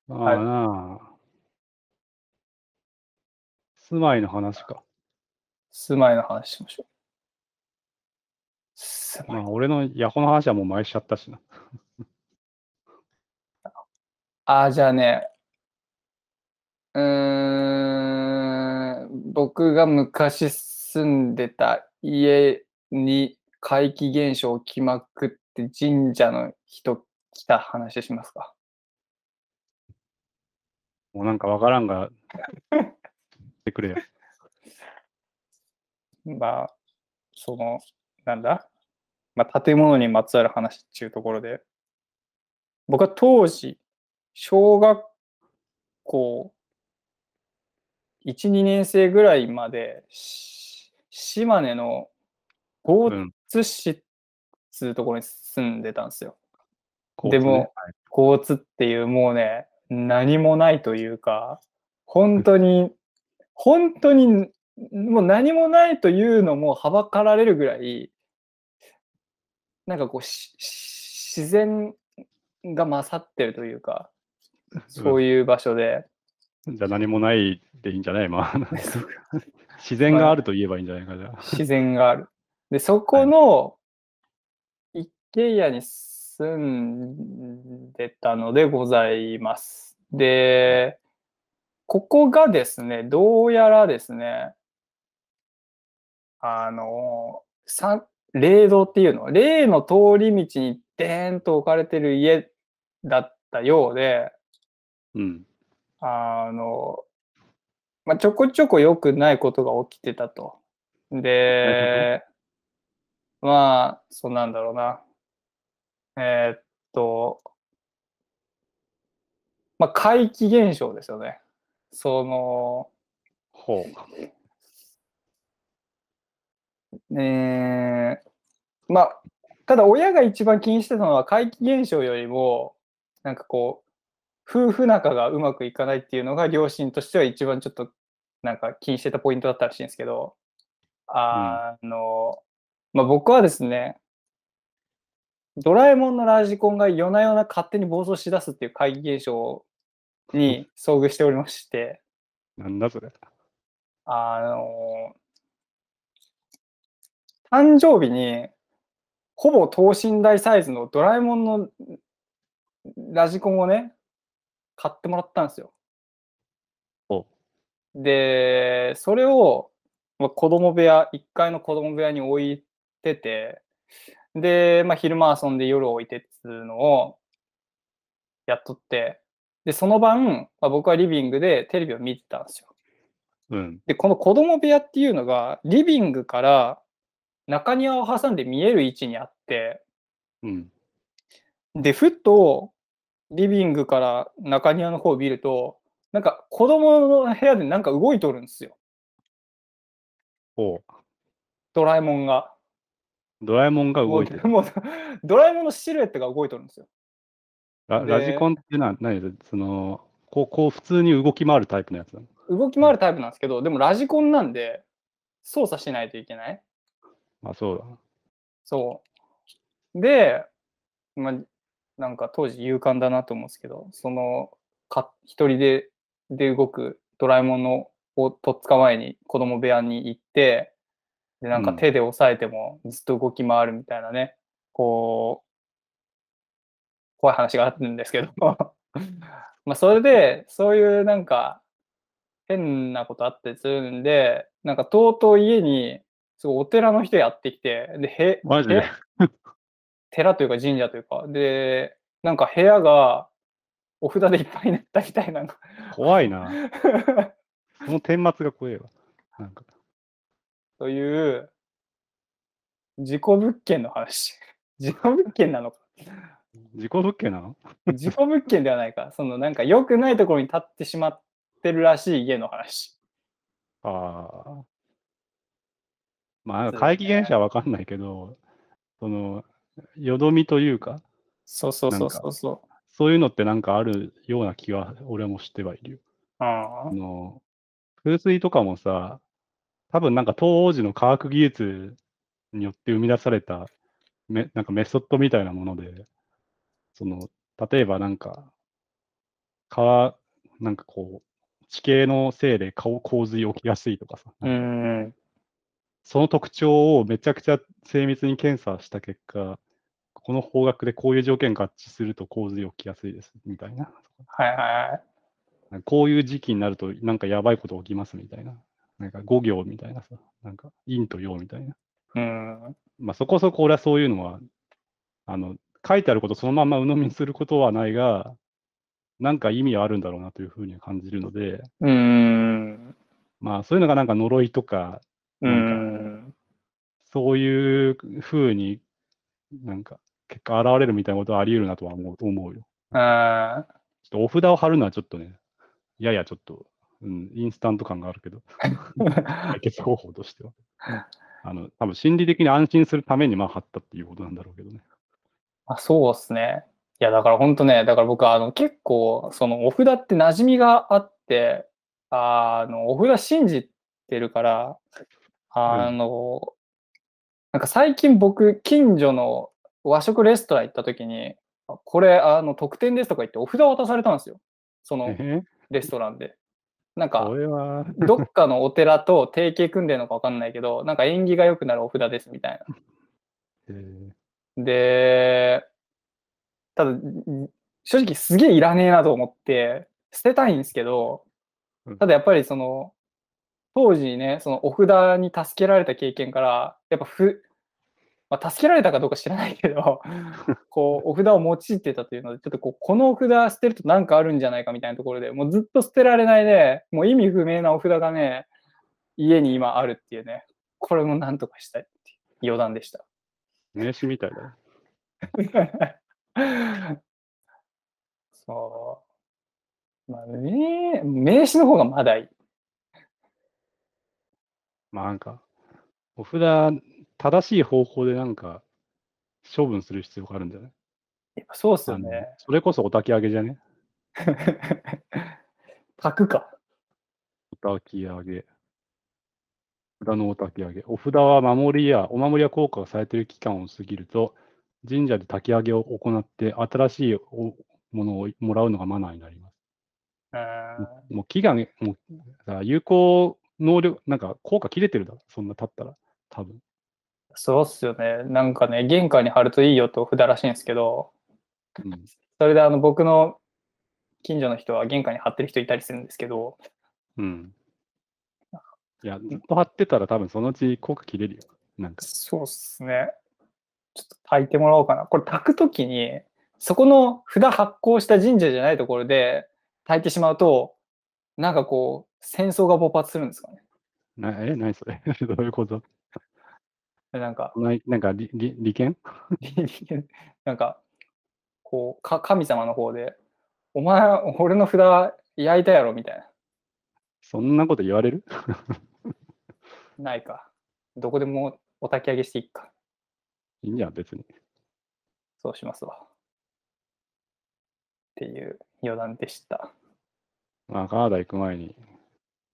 まあなあ。住まいの話か。住まいの話しましょう。住まいまあ、俺のヤホの話はもう前しちゃったしな。ああ、じゃあね、うーん、僕が昔住んでた家に怪奇現象起きまくって神社の人来た話しますか？もうなんかわからんが、てくれよ。[laughs] まあ、その、なんだ？まあ、建物にまつわる話っていうところで、僕は当時、小学校1、2年生ぐらいまで、し島根の江うん。津市っつうところに住んでたんですよ。交通ねでも、江津っていうもうね、何もないというか、本当に、本当に、もう何もないというのもはばかられるぐらい、なんかこう、し自然が勝ってるというか、そういう場所で、じゃあ何もないでいいんじゃない？まあ、[laughs] 自然があると言えばいいんじゃないか、じゃあ。自然がある。で、そこの一軒家に住んでたのでございます。で、ここがですね、どうやらですね、あの、さ霊道っていうの、霊の通り道にデーンと置かれてる家だったようで、うん。あの、まあ、ちょこちょこ良くないことが起きてたと。で、まあ、そうなんだろうな。えーっと、まあ、怪奇現象ですよね。その、ほう。えーまあ、ただ親が一番気にしてたのは怪奇現象よりも、なんかこう、夫婦仲がうまくいかないっていうのが両親としては一番ちょっとなんか気にしてたポイントだったらしいんですけど、あの、まあ、僕はですね、ドラえもんのラジコンが夜な夜な勝手に暴走しだすっていう怪奇現象に遭遇しておりまして、なんだそれ。あの誕生日に、ほぼ等身大サイズのドラえもんのラジコンをね、買ってもらったんですよ。おで、それを、まあ、子供部屋、1階の子供部屋に置いてて、で、まあ、昼間遊んで夜置いてっていうのをやっとって、で、その晩、まあ、僕はリビングでテレビを見てたんですよ。うん。で、この子供部屋っていうのが、リビングから中庭を挟んで見える位置にあって、うん。で、ふっとリビングから中庭の方を見ると、なんか子供の部屋でなんか動いとるんですよ。ほう。ドラえもんが。ドラえもんがも動いてる。うもうドラえもんのシルエットが動いてるんですよ。でララジコンってな何ですそのこうこう普通に動き回るタイプのやつなの？動き回るタイプなんですけど、でもラジコンなんで操作しないといけない。あ、そうだ。そう。で、まあ、なんか当時勇敢だなと思うんですけど、そのか一人でで動くドラえもんのをとっ捕まえに子供部屋に行って、で、なんかうん。手で押さえてもずっと動き回るみたいなね、こう、怖い話があるんですけど、[laughs] まあそれで、そういうなんか変なことあったりするんで、なんかとうとう家に、すごいお寺の人やってきて、で、へ、マジで？へ寺というか神社というか、で、なんか部屋がお札でいっぱいになったみたいなの。怖いな。[laughs] その顛末が怖いわ。なんか、という、事故物件の話。[laughs] 事故物件なのか。事故物件なの？事故物件ではないか。そのなんか良くないところに立ってしまってるらしい家の話。ああ。まあ、怪奇現象はわかんないけど、その、よどみというか、そうそうそうそうそう。そういうのってなんかあるような気は俺もしてはいるよ。ああの、風水とかもさ、多分なんか当時の科学技術によって生み出されためなんかメソッドみたいなもので、その、例えばなんか、川、なんかこう、地形のせいで顔洪水起きやすいとかさ、ん。その特徴をめちゃくちゃ精密に検査した結果、この方角でこういう条件が合致すると洪水起きやすいですみたいな。はいはいはい。こういう時期になるとなんかやばいこと起きますみたいな。なんか5行みたいなさ、なんか陰と陽みたいな。うん。まあそこそこ俺はそういうのは、あの、書いてあることそのまま鵜呑みにすることはないが、なんか意味はあるんだろうなというふうには感じるので、うん。まあそういうのがなんか呪いとか、うなんかん。そういうふうになんか結果現れるみたいなことはあり得るなとは思う思うよ。あちょっとお札を貼るのはちょっとね、ややちょっと、うん、インスタント感があるけど、[laughs] 解決方法としては。あの、多分心理的に安心するためにまあ貼ったっていうことなんだろうけどね。あそうですね。いや、だから本当ね、だから僕はあの結構、そのお札って馴染みがあって、あの、お札信じてるから、あの、なんか最近僕、近所の和食レストラン行った時に、あこれ、あの、特典ですとか言ってお札を渡されたんですよ。そのえレストランで。なんこか、どっかのお寺と提携組んでるのか分かんないけど、なんか縁起が良くなるお札ですみたいな。えーで、ただ、ん正直すげえいらねえなと思って、捨てたいんですけどうん、ただやっぱりその、当時ね、そのお札に助けられた経験から、やっぱふ、まあ、助けられたかどうか知らないけど、[laughs] こう、お札を用いてたというので、ちょっとこう、このお札捨てるとなんかあるんじゃないかみたいなところで、もうずっと捨てられないで、もう意味不明なお札がね、家に今あるっていうね、これもなんとかしたいっていう余談でした。名刺みたいだね。[laughs] そう。まあ、ね、名刺の方がまだいい。まあなんか、お札、正しい方法でなんか、処分する必要があるんじゃない？やっぱそうっすよね。それこそお焚き上げじゃね？[laughs] 炊くか。お焚き上げ。札のお焚き上げ。お札は守りや、お守りや効果がされている期間を過ぎると、神社で焚き上げを行って、新しいおものをもらうのがマナーになります。うんもう期限、もうさ有効能力、なんか効果切れてるだろ、そんな経ったら、多分。そうっすよね。なんかね、玄関に貼るといいよと札らしいんですけど、うん、それであの僕の近所の人は玄関に貼ってる人いたりするんですけど、うん。いや、ずっと貼ってたら多分そのうち効果切れるよ。なんか。そうっすね。ちょっと炊いてもらおうかな。これ炊くときに、そこの札発行した神社じゃないところで炊いてしまうと、なんかこう、戦争が勃発するんですかね。なえ、何それ [laughs] どういうこと？でなんか、ないなんか利利利権 [laughs] なんか、こうか、神様の方で、お前、俺の札焼いたやろみたいな。そんなこと言われる？[laughs] ないか。どこでもお焚き上げしていいか。いいんじゃん、別に。そうしますわ。っていう余談でした。まあ、カナダ行く前に、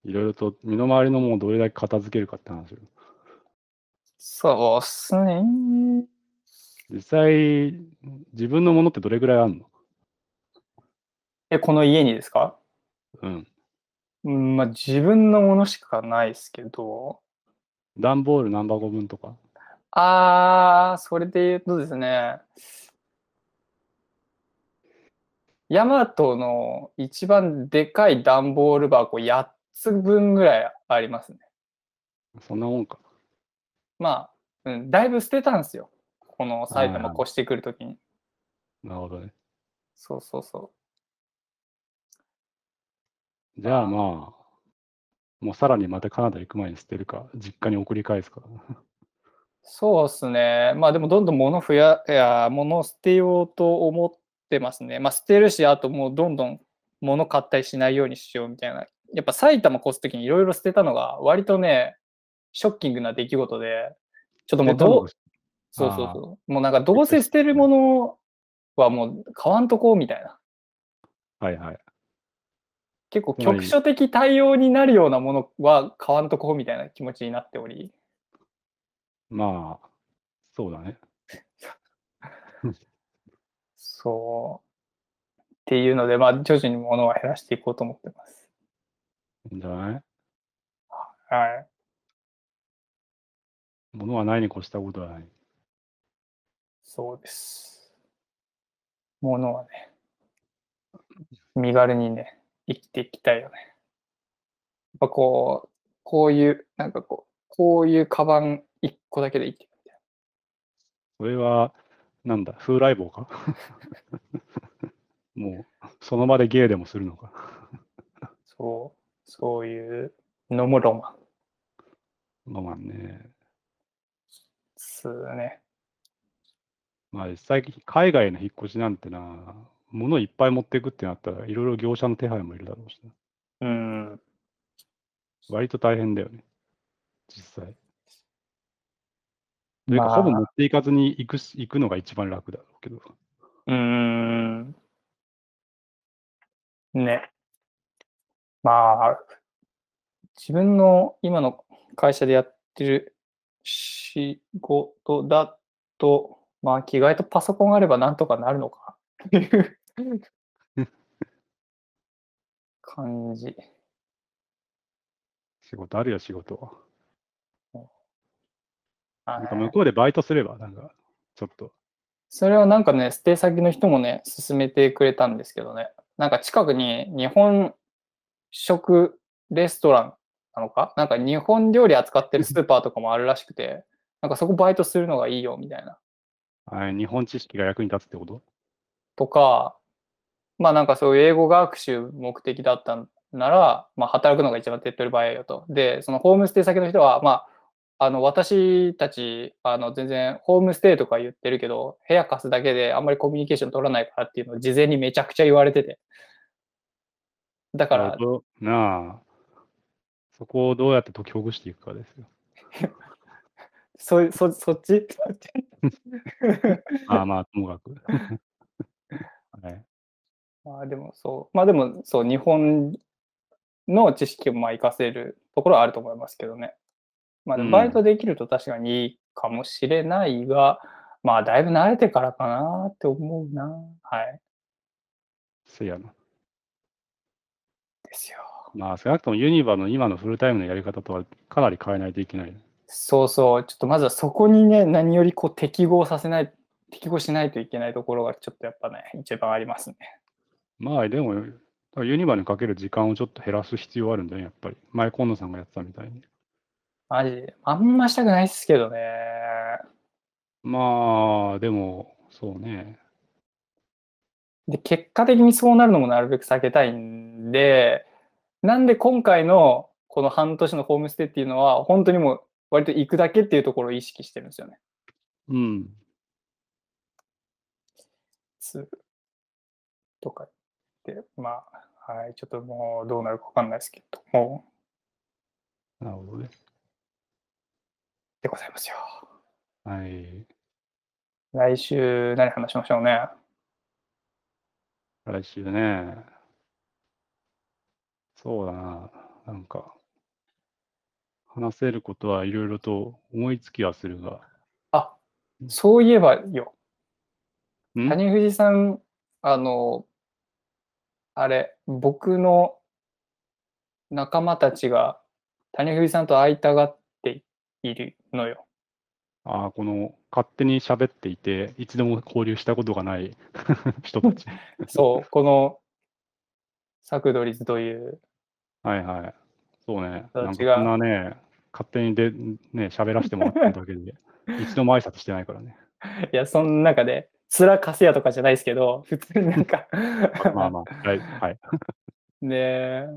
いろいろと身の回りのものをどれだけ片付けるかって話よ。そうっすね。実際、自分のものってどれぐらいあるの？え、この家にですか？うん。うん、まあ自分のものしかないですけど、段ボール何箱分とか？あー、それで言うとですね、ヤマトの一番でかい段ボール箱8つ分ぐらいありますね。そんなもんか。まあ、うん、だいぶ捨てたんですよ。この埼玉越してくるときに。なるほどね。そうそうそじゃあまあ、もうさらにまたカナダ行く前に捨てるか、実家に送り返すか。う。そうですね。まあでもどんどん物増や、いや、物を捨てようと思ってますね。まあ捨てるし、あともうどんどん物買ったりしないようにしようみたいな。やっぱ埼玉越すときにいろいろ捨てたのが割とね、ショッキングな出来事で、ちょっともうどう、そうそうそう。もうなんかどうせ捨てるものはもう買わんとこうみたいな。はいはい。結構局所的対応になるようなものは買わんとこうみたいな気持ちになっており。まあ、そうだね。そう。っていうので、まあ徐々に物は減らしていこうと思ってます。いいんじゃない？はい。物はないに越したことはない。そうです。物はね、身軽にね、生きていきたいよね。やっぱこう、こういう、なんかこう、こういうカバン一個だけでいいってみたいそれは、なんだ、風来坊か？[laughs] もう、その場で芸でもするのか？な。そう、そういうのもロマンまあまあね。ですね。まあ実際、海外への引っ越しなんてな、物いっぱい持っていくってなったらいろいろ業者の手配もいるだろうしな、うん。割と大変だよね、実際。というか、まあほぼ持っていかずに行くし行くのが一番楽だろうけど。うーん。ね。まあ、自分の今の会社でやってる仕事だと、まあ、着替えとパソコンあればなんとかなるのかっていう感じ。仕事あるよ、仕事なんか向こうでバイトすれば、なんか、ちょっと。それはなんかね、ステイ先の人もね、勧めてくれたんですけどね。なんか近くに日本食レストランなのか？なんか日本料理扱ってるスーパーとかもあるらしくて、[laughs] なんかそこバイトするのがいいよみたいな。あ日本知識が役に立つってこと？とか、まあなんかそういう英語学習目的だったなら、まあ働くのが一番手っ取り早いよと。で、そのホームステイ先の人は、まあ、あの私たちあの全然ホームステイとか言ってるけど部屋貸すだけであんまりコミュニケーション取らないからっていうのを事前にめちゃくちゃ言われてて。だからなあ、そこをどうやって解きほぐしていくかですよ。そそそっち？[laughs] ああまあ、ともかく。[laughs] はい、まあでもそうまあでもそう日本の知識をまあ活かせるところはあると思いますけどね。まあバイトできると確かにいいかもしれないが、まあだいぶ慣れてからかなって思うな。はい。せやな。ですよまあ、少なくともユニバの今のフルタイムのやり方とはかなり変えないといけない。そうそう、ちょっとまずはそこにね、何よりこう適合させない、適合しないといけないところがちょっとやっぱね、一番ありますね。まあ、でも、ユニバにかける時間をちょっと減らす必要あるんだよね、やっぱり。前、今野さんがやってたみたいに。マジ？で。あんましたくないっすけどね。まあ、でも、そうね。で、結果的にそうなるのもなるべく避けたいんで、なんで今回のこの半年のホームステイっていうのは、本当にもう割と行くだけっていうところを意識してるんですよね。うん。つとかって、まあ、はい、ちょっともうどうなるかわかんないですけども、なるほどね。でございますよ。はい。来週何話しましょうね。来週ね。そうだな。なんか、話せることはいろいろと思いつきはするが。あ、そういえばよ。ん？谷藤さん、あの、あれ、僕の仲間たちが谷藤さんと会いたがっているのよ。ああ、この勝手に喋っていて、一度も交流したことがない [laughs] 人たち。[laughs] そう、このサクドリズという、はいはい。そうね。なんかこんなね、勝手にで、ね、喋らせてもらってるだけで、[laughs] 一度も挨拶してないからね。いや、その中で、面かせやとかじゃないですけど、普通になんかまあまあ、はい。はい、[laughs] で、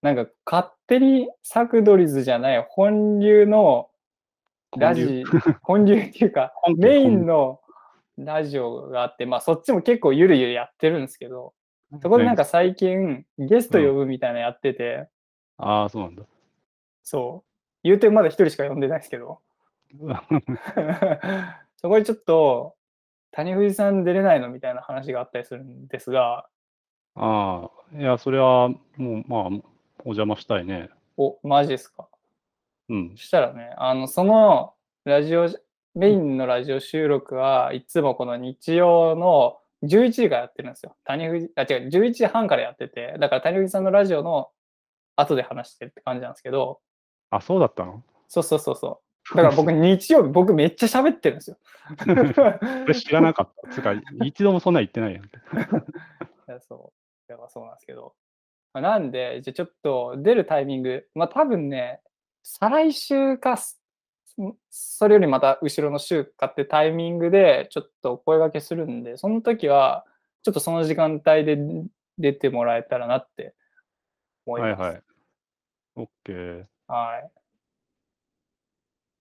なんか勝手にサクドリズじゃない本流のラジ、本流？[laughs] っていうかメインのラジオがあって、まあそっちも結構ゆるゆるやってるんですけど、そこでなんか最近ゲスト呼ぶみたいなのやってて、ああ、そうなんだ。そう、言うてまだ一人しか呼んでないですけど、[laughs] そこでちょっと谷藤さん出れないのみたいな話があったりするんですが、ああ、いや、それはもう、まあ、お邪魔したいね。お、マジですか。うん。そしたらね、あの、そのラジオ、メインのラジオ収録はいつもこの日曜の11時からやってるんですよ。谷藤、あ、違う、11時半からやってて、だから谷藤さんのラジオの後で話してるって感じなんですけど、あ、そうだったの？そうそうそうそう。だから僕日曜日、[laughs] 僕めっちゃ喋ってるんですよ。知らなかった。つうか、一度もそんな言ってないやん。[laughs] いやそう。だからそうなんですけど。まあなんで、じゃあちょっと出るタイミング、まあ多分ね、再来週かそれよりまた後ろの週かってタイミングでちょっと声掛けするんで、その時はちょっとその時間帯で出てもらえたらなって思います。はいはい。オッケー。はい。っ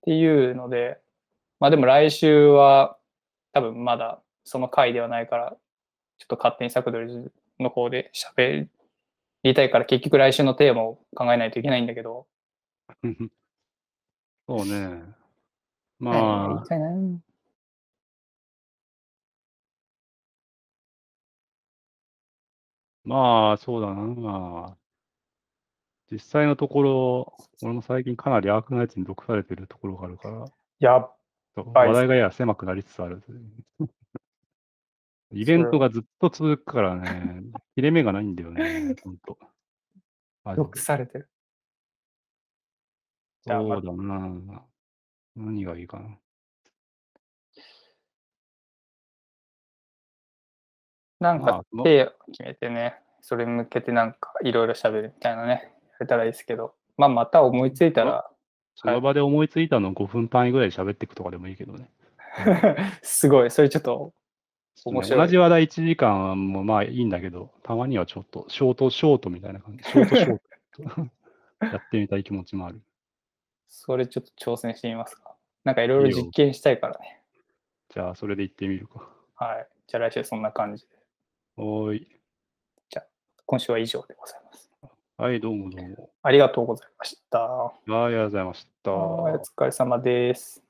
ていうので、まあでも来週は多分まだその回ではないから、ちょっと勝手にサクドリズの方で喋りたいから結局来週のテーマを考えないといけないんだけど、[laughs] そうね。何が言まいたいな。あ、まあ、そうだな。実際のところ、俺も最近かなりアークナイツに毒されてるところがあるから、やっそ話題がやや狭くなりつつある。イベントがずっと続くからね、[laughs] 切れ目がないんだよね、ほんと。マジで毒されてる。じゃあそうだな。何がいいかな。なんかまあその手を決めてね、それに向けてなんかいろいろ喋るみたいなね、やれたらいいですけど、まあまた思いついたら、その場で思いついたの5分単位ぐらいで喋っていくとかでもいいけどね。[laughs] すごい、それちょっと面白い同じ話題1時間もまあいいんだけど、たまにはちょっとショートショートみたいな感じ、ショートショート [laughs] やってみたい気持ちもある。それちょっと挑戦してみますか。なんかいろいろ実験したいからね。じゃあ、それで行ってみるか。はい。じゃあ来週そんな感じで。おーい。今週は以上でございます。はい、どうもどうも。ありがとうございました。はいありがとうございました。はいお疲れ様です。